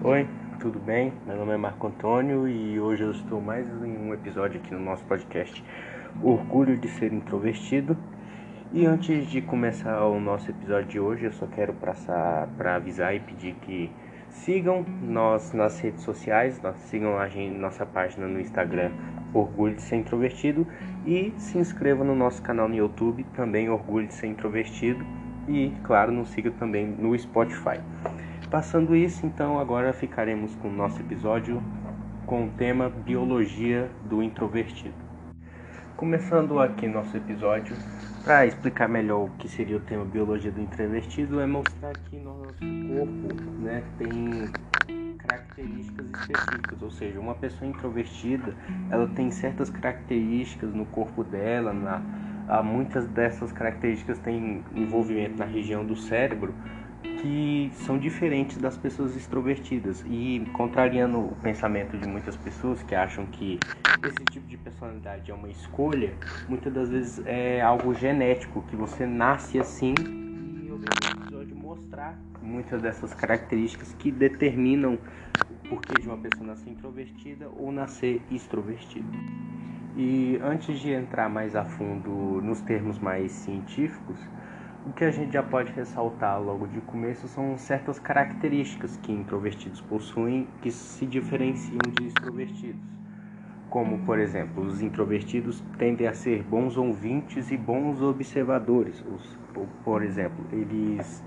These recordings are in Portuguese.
Oi, tudo bem? Meu nome é Marco Antônio e hoje eu estou mais em um episódio aqui no nosso podcast Orgulho de Ser Introvertido. E antes de começar o nosso episódio de hoje, eu só quero passar para avisar e pedir que sigam nós nas redes sociais, sigam a gente, nossa página no Instagram Orgulho de Ser Introvertido e se inscrevam no nosso canal no YouTube, também Orgulho de Ser Introvertido e, claro, nos siga também no Spotify. Passando isso, então, agora ficaremos com o nosso episódio com o tema Biologia do Introvertido. Começando aqui nosso episódio, para explicar melhor o que seria o tema Biologia do Introvertido, é mostrar que nosso corpo né, tem características específicas, ou seja, uma pessoa introvertida, ela tem certas características no corpo dela, na, muitas dessas características têm envolvimento na região do cérebro, que são diferentes das pessoas extrovertidas e contrariando o pensamento de muitas pessoas que acham que esse tipo de personalidade é uma escolha, muitas das vezes é algo genético que você nasce assim e eu venho no episódio mostrar muitas dessas características que determinam o porquê de uma pessoa nascer introvertida ou nascer extrovertida. E antes de entrar mais a fundo nos termos mais científicos, o que a gente já pode ressaltar logo de começo são certas características que introvertidos possuem que se diferenciam de extrovertidos. Como, por exemplo, os introvertidos tendem a ser bons ouvintes e bons observadores. Os, por exemplo, eles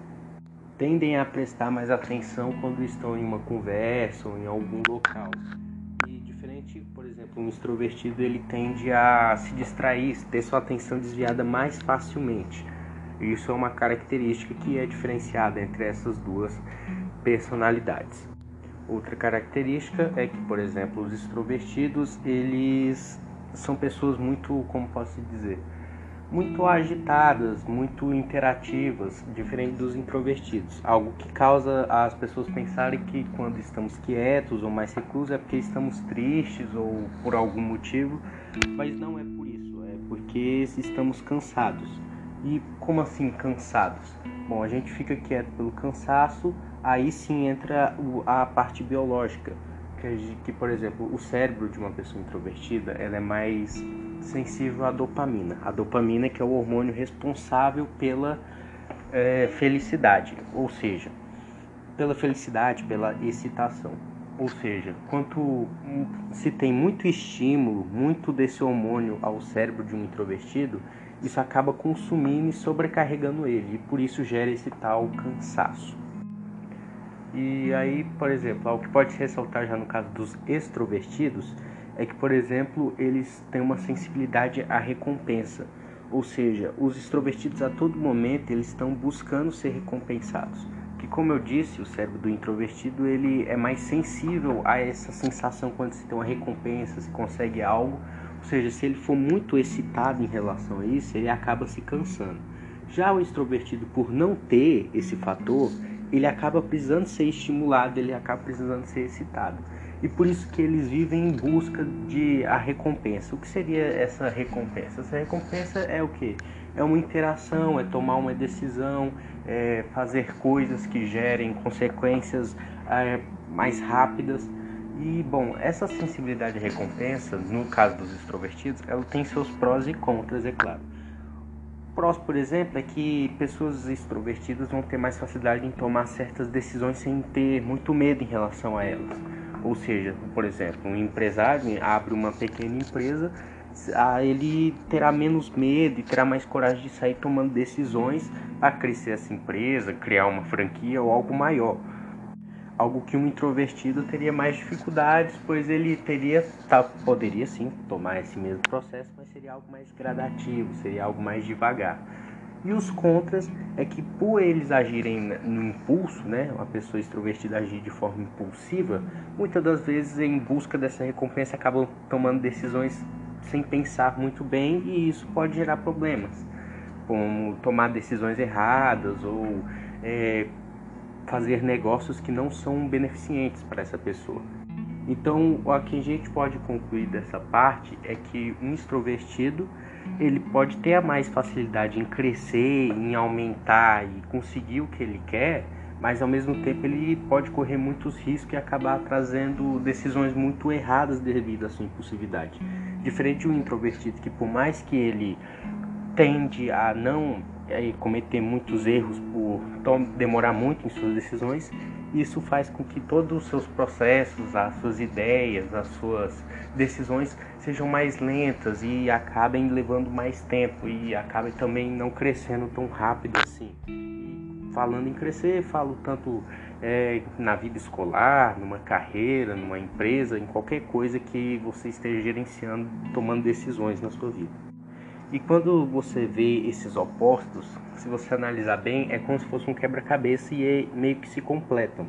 tendem a prestar mais atenção quando estão em uma conversa ou em algum local. E diferente, por exemplo, um extrovertido, ele tende a se distrair, ter sua atenção desviada mais facilmente. Isso é uma característica que é diferenciada entre essas duas personalidades. Outra característica é que, por exemplo, os extrovertidos, eles são pessoas muito, como posso dizer, muito agitadas, muito interativas, diferente dos introvertidos. Algo que causa as pessoas pensarem que quando estamos quietos ou mais reclusos é porque estamos tristes ou por algum motivo, mas não é por isso, é porque estamos cansados. E como assim cansados? Bom, a gente fica quieto pelo cansaço, aí sim entra a parte biológica, que, que por exemplo, o cérebro de uma pessoa introvertida, ela é mais sensível à dopamina. A dopamina que é o hormônio responsável pela é, felicidade, ou seja, pela felicidade, pela excitação. Ou seja, quanto se tem muito estímulo, muito desse hormônio ao cérebro de um introvertido, isso acaba consumindo e sobrecarregando ele, e por isso gera esse tal cansaço. E aí, por exemplo, algo que pode se ressaltar já no caso dos extrovertidos é que, por exemplo, eles têm uma sensibilidade à recompensa. Ou seja, os extrovertidos a todo momento eles estão buscando ser recompensados. Que como eu disse, o cérebro do introvertido ele é mais sensível a essa sensação quando se tem uma recompensa, se consegue algo, ou seja, se ele for muito excitado em relação a isso, ele acaba se cansando. Já o extrovertido, por não ter esse fator, ele acaba precisando ser estimulado, ele acaba precisando ser excitado. E por isso que eles vivem em busca de a recompensa. O que seria essa recompensa? Essa recompensa é o que? É uma interação, é tomar uma decisão, é fazer coisas que gerem consequências é, mais rápidas. E bom, essa sensibilidade à recompensa, no caso dos extrovertidos, ela tem seus prós e contras, é claro. Prós, por exemplo, é que pessoas extrovertidas vão ter mais facilidade em tomar certas decisões sem ter muito medo em relação a elas. Ou seja, por exemplo, um empresário abre uma pequena empresa, ele terá menos medo e terá mais coragem de sair tomando decisões para crescer essa empresa, criar uma franquia ou algo maior algo que um introvertido teria mais dificuldades, pois ele teria, tá, poderia sim tomar esse mesmo processo, mas seria algo mais gradativo, seria algo mais devagar. E os contras é que por eles agirem no impulso, né, uma pessoa extrovertida agir de forma impulsiva, muitas das vezes em busca dessa recompensa acabam tomando decisões sem pensar muito bem e isso pode gerar problemas, como tomar decisões erradas ou é, fazer negócios que não são beneficentes para essa pessoa. Então, o que a gente pode concluir dessa parte é que um extrovertido ele pode ter a mais facilidade em crescer, em aumentar e conseguir o que ele quer, mas ao mesmo tempo ele pode correr muitos riscos e acabar trazendo decisões muito erradas devido à sua impulsividade. Diferente do introvertido, que por mais que ele tende a não é, cometer muitos erros por demorar muito em suas decisões, isso faz com que todos os seus processos, as suas ideias, as suas decisões sejam mais lentas e acabem levando mais tempo e acabem também não crescendo tão rápido assim. falando em crescer, falo tanto é, na vida escolar, numa carreira, numa empresa, em qualquer coisa que você esteja gerenciando, tomando decisões na sua vida. E quando você vê esses opostos, se você analisar bem, é como se fosse um quebra-cabeça e é meio que se completam.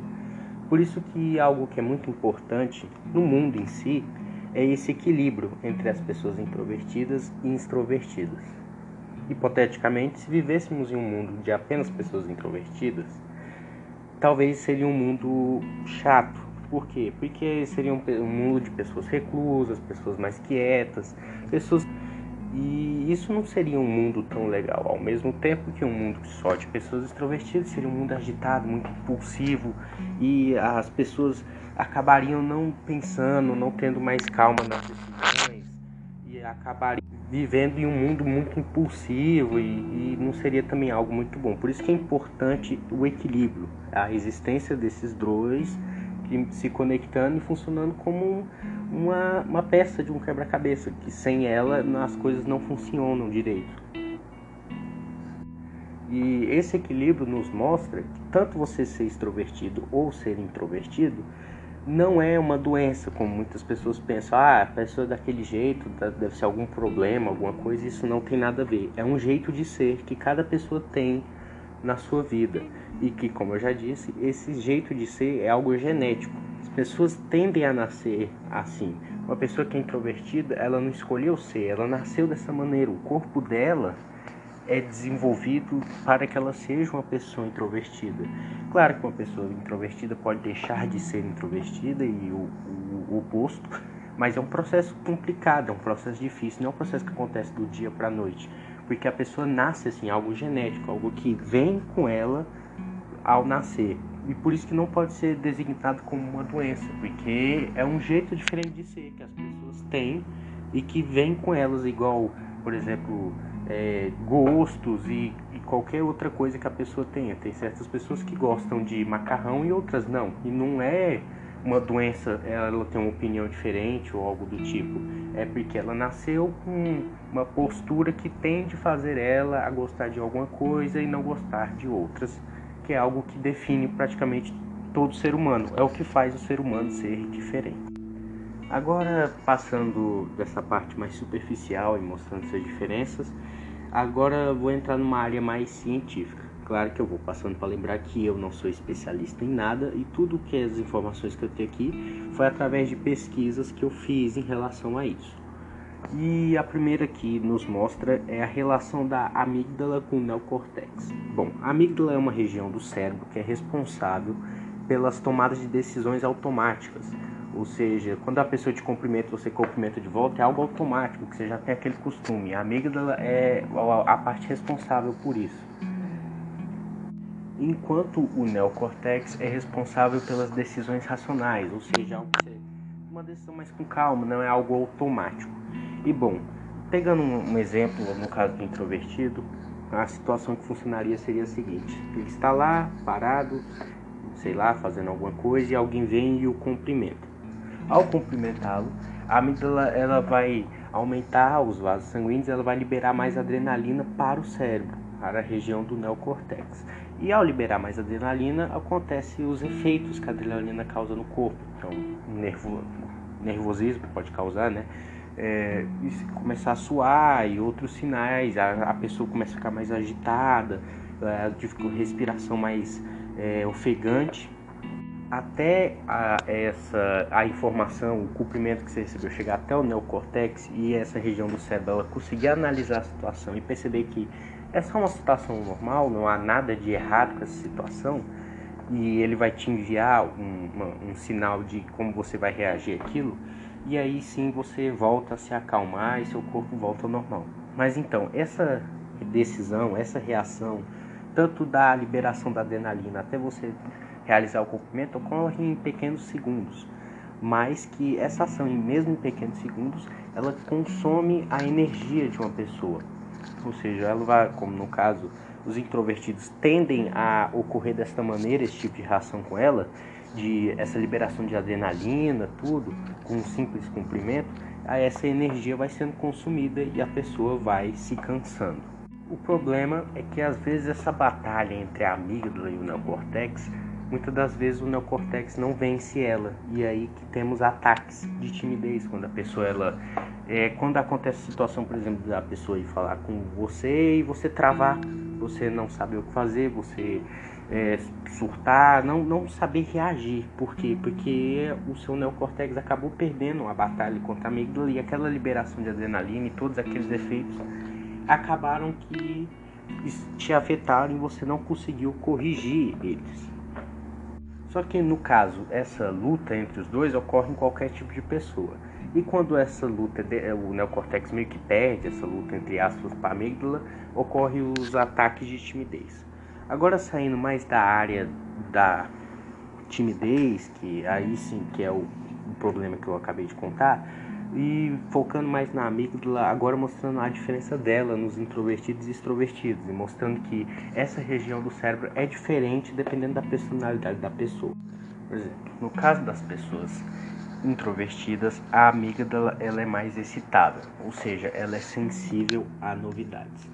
Por isso que algo que é muito importante no mundo em si é esse equilíbrio entre as pessoas introvertidas e extrovertidas. Hipoteticamente, se vivêssemos em um mundo de apenas pessoas introvertidas, talvez seria um mundo chato. Por quê? Porque seria um mundo de pessoas reclusas, pessoas mais quietas, pessoas e isso não seria um mundo tão legal. Ao mesmo tempo que um mundo só de pessoas extrovertidas seria um mundo agitado, muito impulsivo e as pessoas acabariam não pensando, não tendo mais calma nas decisões e acabariam vivendo em um mundo muito impulsivo e, e não seria também algo muito bom. Por isso que é importante o equilíbrio, a existência desses dois se conectando e funcionando como uma, uma peça de um quebra-cabeça, que sem ela as coisas não funcionam direito. E esse equilíbrio nos mostra que tanto você ser extrovertido ou ser introvertido não é uma doença, como muitas pessoas pensam. Ah, a pessoa é daquele jeito, deve ser algum problema, alguma coisa. Isso não tem nada a ver. É um jeito de ser que cada pessoa tem na sua vida. E que, como eu já disse, esse jeito de ser é algo genético pessoas tendem a nascer assim. Uma pessoa que é introvertida, ela não escolheu ser, ela nasceu dessa maneira. O corpo dela é desenvolvido para que ela seja uma pessoa introvertida. Claro que uma pessoa introvertida pode deixar de ser introvertida e o, o, o oposto, mas é um processo complicado, é um processo difícil, não é um processo que acontece do dia para a noite, porque a pessoa nasce assim, algo genético, algo que vem com ela ao nascer. E por isso que não pode ser designado como uma doença, porque é um jeito diferente de ser que as pessoas têm e que vem com elas, igual, por exemplo, é, gostos e, e, qualquer outra coisa que a pessoa tenha. Tem certas pessoas que gostam de macarrão e outras não. E não é uma doença, ela tem uma opinião diferente ou algo do tipo. É porque ela nasceu com uma postura que tende a fazer ela a gostar de alguma coisa e não gostar de outras que é algo que define praticamente todo ser humano, é o que faz o ser humano ser diferente. Agora, passando dessa parte mais superficial e mostrando essas diferenças, agora vou entrar numa área mais científica. Claro que eu vou passando para lembrar que eu não sou especialista em nada e tudo que as informações que eu tenho aqui foi através de pesquisas que eu fiz em relação a isso. E a primeira que nos mostra é a relação da amígdala com o neocortex. Bom, a amígdala é uma região do cérebro que é responsável pelas tomadas de decisões automáticas. Ou seja, quando a pessoa te cumprimenta, você cumprimenta de volta, é algo automático, que você já tem aquele costume. A amígdala é a parte responsável por isso. Enquanto o neocortex é responsável pelas decisões racionais, ou seja, uma decisão mais com calma, não é algo automático. E bom, pegando um, exemplo, no caso do introvertido, a situação que funcionaria seria a seguinte: ele está lá, parado, sei lá, fazendo alguma coisa e alguém vem e o cumprimenta. Ao cumprimentá-lo, a amígdala ela vai aumentar os vasos sanguíneos, ela vai liberar mais adrenalina para o cérebro, para a região do neocortex. E ao liberar mais adrenalina, acontecem os efeitos que a adrenalina causa no corpo. Então, nervo, nervosismo pode causar, né? é, começar a suar e outros sinais, a, a, pessoa começa a ficar mais agitada, a respiração mais é, ofegante, até a, essa, a informação, o cumprimento que você recebeu chegar até o neocortex e essa região do cérebro, ela conseguir analisar a situação e perceber que essa é uma situação normal, não há nada de errado com essa situação, e ele vai te enviar um, uma, um sinal de como você vai reagir àquilo, e aí sim você volta a se acalmar e seu corpo volta ao normal. Mas então, essa decisão, essa reação tanto da liberação da adrenalina até você realizar o comprimento ocorre em pequenos segundos, mas que essa ação, mesmo em pequenos segundos, ela consome a energia de uma pessoa. Ou seja, ela vai, como no caso, os introvertidos tendem a ocorrer desta maneira, esse tipo de reação com ela, de essa liberação de adrenalina, tudo, com um simples cumprimento, essa energia vai sendo consumida e a pessoa vai se cansando. O problema é que às vezes essa batalha entre a amígdala e o neocortex, muitas das vezes o neocortex não vence ela e aí que temos ataques de timidez quando a pessoa ela é, quando acontece a situação, por exemplo, da pessoa ir falar com você e você travar, você não saber o que fazer, você é, surtar, não, não saber reagir. Por quê? Porque o seu neocortex acabou perdendo a batalha contra a amígdala e aquela liberação de adrenalina e todos aqueles efeitos acabaram que te afetaram e você não conseguiu corrigir eles. Só que no caso, essa luta entre os dois ocorre em qualquer tipo de pessoa. E quando essa luta, o neocortex meio que perde essa luta entre aspas para a amígdala, ocorre os ataques de timidez. Agora saindo mais da área da timidez, que aí sim que é o, o problema que eu acabei de contar, e focando mais na amígdala, agora mostrando a diferença dela nos introvertidos e extrovertidos, e mostrando que essa região do cérebro é diferente dependendo da personalidade da pessoa. Por exemplo, no caso das pessoas introvertidas, a amígdala ela é mais excitada, ou seja, ela é sensível a novidades.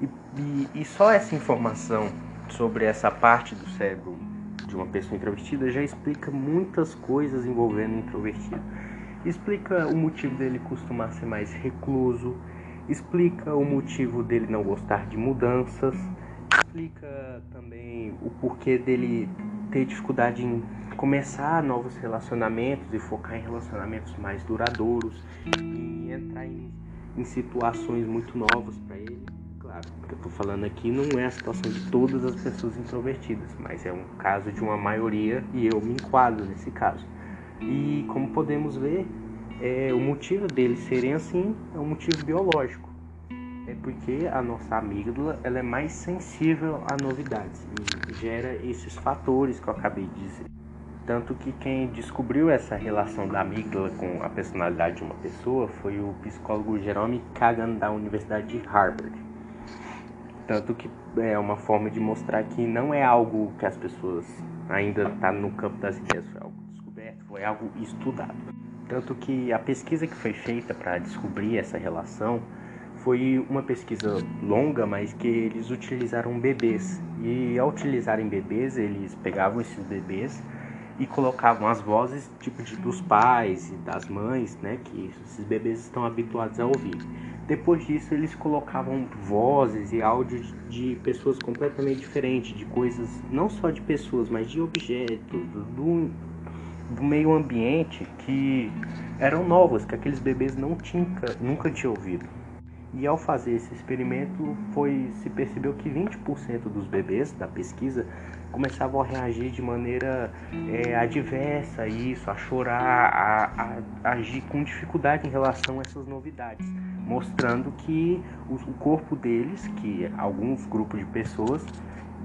E, e, e só essa informação sobre essa parte do cérebro de uma pessoa introvertida já explica muitas coisas envolvendo o introvertido. Explica o motivo dele costumar ser mais recluso, explica o motivo dele não gostar de mudanças, explica também o porquê dele ter dificuldade em começar novos relacionamentos e focar em relacionamentos mais duradouros e entrar em, em situações muito novas para ele claro. O que eu tô falando aqui não é a situação de todas as pessoas introvertidas, mas é um caso de uma maioria e eu me enquadro nesse caso. E como podemos ver, é, o motivo deles serem assim é um motivo biológico. É porque a nossa amígdala ela é mais sensível a novidades e gera esses fatores que eu acabei de dizer. Tanto que quem descobriu essa relação da amígdala com a personalidade de uma pessoa foi o psicólogo Jerome Kagan da Universidade de Harvard. Tanto que é uma forma de mostrar que não é algo que as pessoas ainda tá no campo das ideias, foi algo descoberto, foi algo estudado. Tanto que a pesquisa que foi feita para descobrir essa relação foi uma pesquisa longa, mas que eles utilizaram bebês. E ao utilizarem bebês, eles pegavam esses bebês e colocavam as vozes tipo de, dos pais e das mães, né, que esses bebês estão habituados a ouvir. Depois disso, eles colocavam vozes e áudios de pessoas completamente diferentes, de coisas, não só de pessoas, mas de objetos, do, do meio ambiente que eram novas, que aqueles bebês não tinham, nunca tinham ouvido. E ao fazer esse experimento, foi se percebeu que 20% dos bebês da pesquisa começavam a reagir de maneira é, adversa a isso, a chorar, a, a, agir com dificuldade em relação a essas novidades, mostrando que o, o corpo deles, que alguns grupos de pessoas,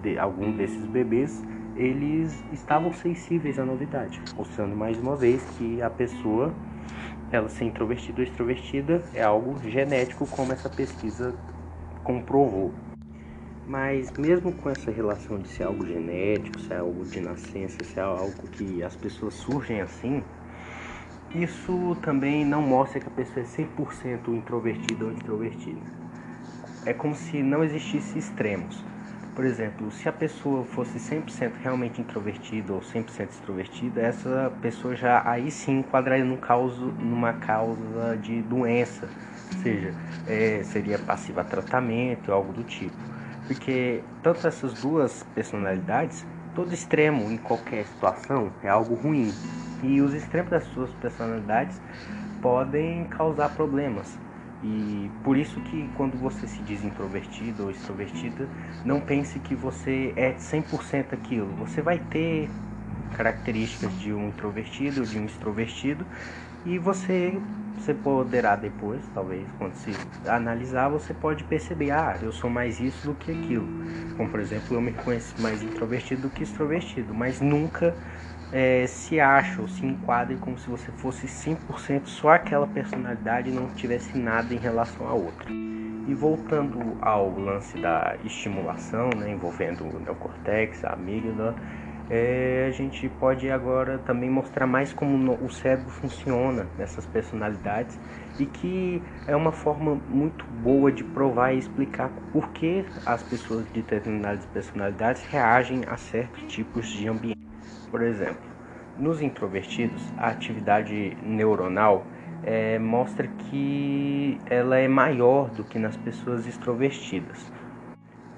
de algum desses bebês, eles estavam sensíveis à novidade, mostrando mais uma vez que a pessoa, ela ser introvertida ou extrovertida, é algo genético, como essa pesquisa comprovou. Mas mesmo com essa relação de ser algo genético, ser algo de nascença, ser algo que as pessoas surgem assim, isso também não mostra que a pessoa é 100% introvertida ou extrovertida. É como se não existisse extremos. Por exemplo, se a pessoa fosse 100% realmente introvertida ou 100% extrovertida, essa pessoa já aí sim enquadraria num causa, numa causa de doença, ou seja, é, seria passiva a tratamento, algo do tipo. Porque tanto essas duas personalidades, todo extremo em qualquer situação é algo ruim. E os extremos das suas personalidades podem causar problemas. E por isso que quando você se diz introvertido ou extrovertida, não pense que você é 100% aquilo. Você vai ter características de um introvertido, de um extrovertido, e você você poderá depois, talvez, quando se analisar, você pode perceber, ah, eu sou mais isso do que aquilo. Como, por exemplo, eu me reconheço mais introvertido do que extrovertido, mas nunca é, se acha ou se enquadre como se você fosse 100% só aquela personalidade e não tivesse nada em relação a outra. E voltando ao lance da estimulação, né, envolvendo o neocortex, a amígdala, é, a gente pode agora também mostrar mais como o cérebro funciona nessas personalidades e que é uma forma muito boa de provar e explicar por que as pessoas de determinadas personalidades reagem a certos tipos de ambiente. Por exemplo, nos introvertidos, a atividade neuronal é, mostra que ela é maior do que nas pessoas extrovertidas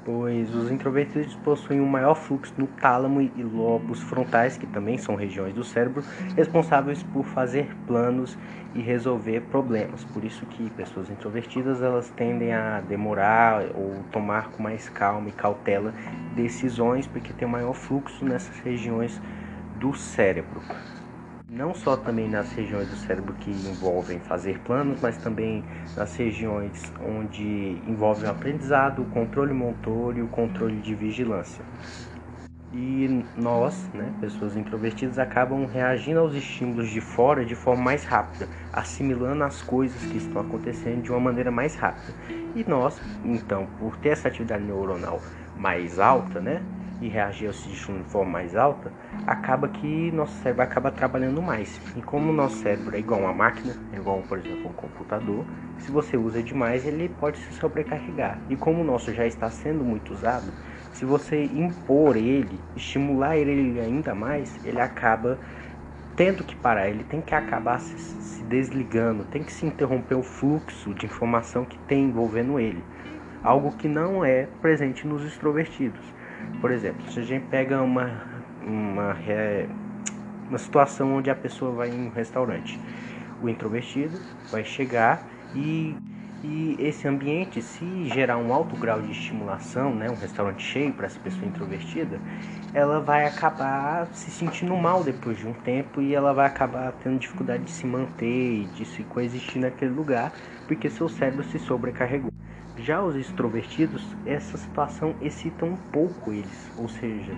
pois os introvertidos possuem um maior fluxo no tálamo e lobos frontais, que também são regiões do cérebro responsáveis por fazer planos e resolver problemas. Por isso que pessoas introvertidas elas tendem a demorar ou tomar com mais calma e cautela decisões, porque tem maior fluxo nessas regiões do cérebro não só também nas regiões do cérebro que envolvem fazer planos, mas também nas regiões onde envolvem o aprendizado, o controle motor e o controle de vigilância. E nós, né, pessoas introvertidas, acabam reagindo aos estímulos de fora de forma mais rápida, assimilando as coisas que estão acontecendo de uma maneira mais rápida. E nós, então, por ter essa atividade neuronal mais alta, né, e reagir ao estímulo de forma mais alta, acaba que nosso cérebro acaba trabalhando mais. E como o nosso cérebro é igual uma máquina, é igual, por exemplo, um computador, se você usa demais, ele pode se sobrecarregar. E como o nosso já está sendo muito usado, se você impor ele, estimular ele ainda mais, ele acaba tendo que parar, ele tem que acabar se, se desligando, tem que se interromper o fluxo de informação que tem envolvendo ele. Algo que não é presente nos extrovertidos. Por exemplo, se a gente pega uma, uma, uma situação onde a pessoa vai em um restaurante, o introvertido vai chegar e, e esse ambiente, se gerar um alto grau de estimulação, né, um restaurante cheio para essa pessoa introvertida, ela vai acabar se sentindo mal depois de um tempo e ela vai acabar tendo dificuldade de se manter e de se coexistir naquele lugar, porque seu cérebro se sobrecarregou. Já os extrovertidos, essa situação excita um pouco eles, ou seja,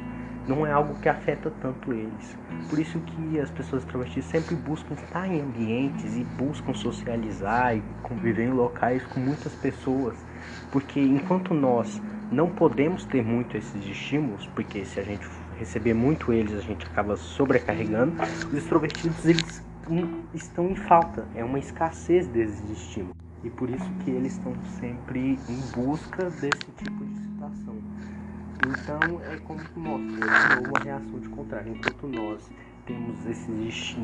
não é algo que afeta tanto eles. Por isso que as pessoas extrovertidas sempre buscam estar em ambientes e buscam socializar e conviver em locais com muitas pessoas, porque enquanto nós não podemos ter muito esses estímulos, porque se a gente receber muito eles, a gente acaba sobrecarregando, os extrovertidos eles estão em falta, é uma escassez desses estímulos e por isso que eles estão sempre em busca desse tipo de situação. Então é como que mostra uma reação de contrário. Enquanto nós temos esses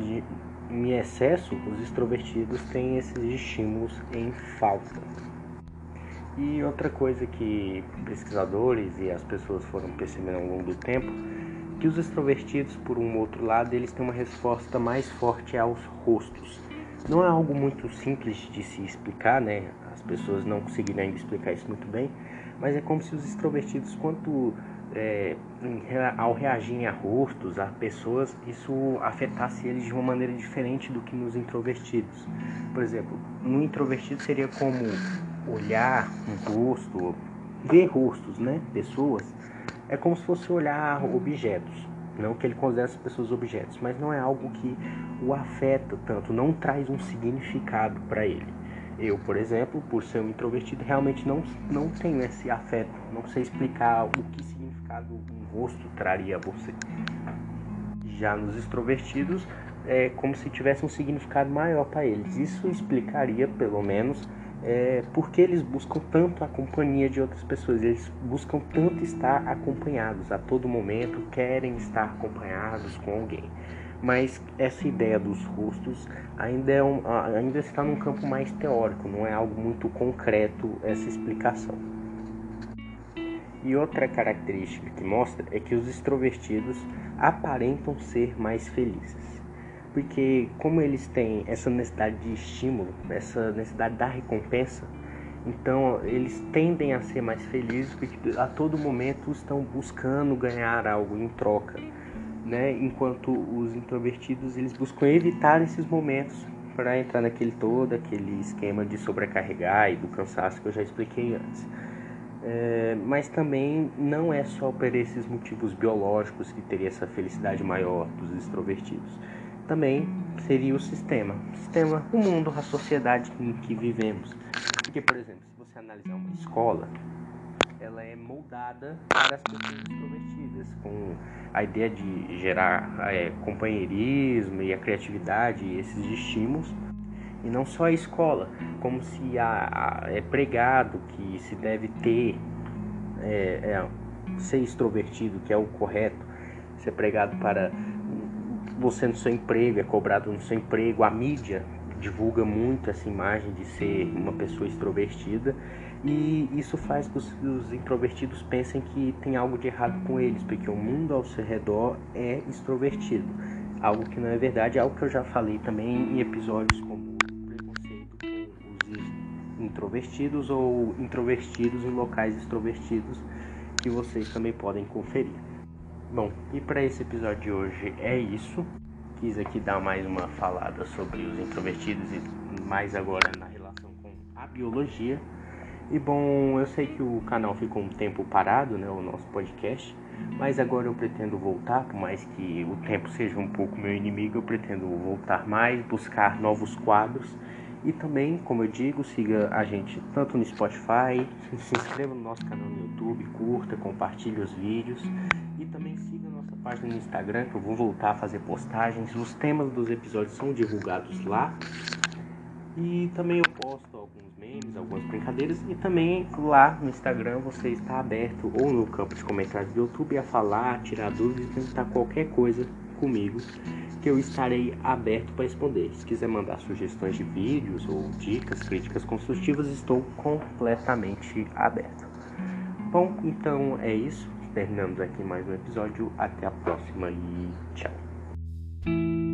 em excesso, os extrovertidos têm esses estímulos em falta. E outra coisa que pesquisadores e as pessoas foram percebendo ao longo do tempo, que os extrovertidos, por um outro lado, eles têm uma resposta mais forte aos rostos. Não é algo muito simples de se explicar, né? As pessoas não conseguiram ainda explicar isso muito bem, mas é como se os extrovertidos, quanto é, ao reagirem a rostos, a pessoas, isso afetasse eles de uma maneira diferente do que nos introvertidos. Por exemplo, no introvertido seria como olhar um rosto, ver rostos, né? Pessoas, é como se fosse olhar objetos. Não que ele considere as pessoas objetos, mas não é algo que o afeta tanto, não traz um significado para ele. Eu, por exemplo, por ser um introvertido, realmente não, não tenho esse afeto, não sei explicar o que significado um rosto traria a você. Já nos extrovertidos, é como se tivesse um significado maior para eles. Isso explicaria, pelo menos, é, porque eles buscam tanto a companhia de outras pessoas, eles buscam tanto estar acompanhados a todo momento, querem estar acompanhados com alguém. Mas essa ideia dos rostos ainda, é um, ainda está num campo mais teórico, não é algo muito concreto essa explicação. E outra característica que mostra é que os extrovertidos aparentam ser mais felizes porque como eles têm essa necessidade de estímulo, essa necessidade da recompensa, então eles tendem a ser mais felizes porque a todo momento estão buscando ganhar algo em troca, né? Enquanto os introvertidos eles buscam evitar esses momentos para entrar naquele todo, aquele esquema de sobrecarregar e do cansaço que eu já expliquei antes. É, mas também não é só por esses motivos biológicos que teria essa felicidade maior dos extrovertidos. Também seria o sistema, o sistema, o mundo, a sociedade em que vivemos. Porque, por exemplo, se você analisar uma escola, ela é moldada para as pessoas extrovertidas, com a ideia de gerar é, companheirismo e a criatividade e esses estímulos. E não só a escola, como se a, a, é pregado que se deve ter, é, é, ser extrovertido, que é o correto, ser pregado para você no seu emprego, é cobrado no seu emprego, a mídia divulga muito essa imagem de ser uma pessoa extrovertida e isso faz que os, os, introvertidos pensem que tem algo de errado com eles, porque o mundo ao seu redor é extrovertido. Algo que não é verdade, algo que eu já falei também em episódios como preconceito com os introvertidos ou introvertidos em locais extrovertidos, que vocês também podem conferir. Bom, e para esse episódio de hoje é isso. Quis aqui dar mais uma falada sobre os introvertidos e mais agora na relação com a biologia. E bom, eu sei que o canal ficou um tempo parado, né, o nosso podcast, mas agora eu pretendo voltar, por mais que o tempo seja um pouco meu inimigo, eu pretendo voltar mais, buscar novos quadros e também, como eu digo, siga a gente tanto no Spotify, se inscreva no nosso canal no YouTube, curta, compartilhe os vídeos e também siga a nossa página no Instagram, que eu vou voltar a fazer postagens. Os temas dos episódios são divulgados lá e também eu posto alguns memes, algumas brincadeiras. E também lá no Instagram você está aberto, ou no campo de comentários do YouTube, a falar, tirar dúvidas tentar qualquer coisa comigo que eu estarei aberto para responder. Se quiser mandar sugestões de vídeos ou dicas, críticas construtivas, estou completamente aberto. Bom, então é isso. Terminamos aqui mais um episódio. Até a próxima e tchau.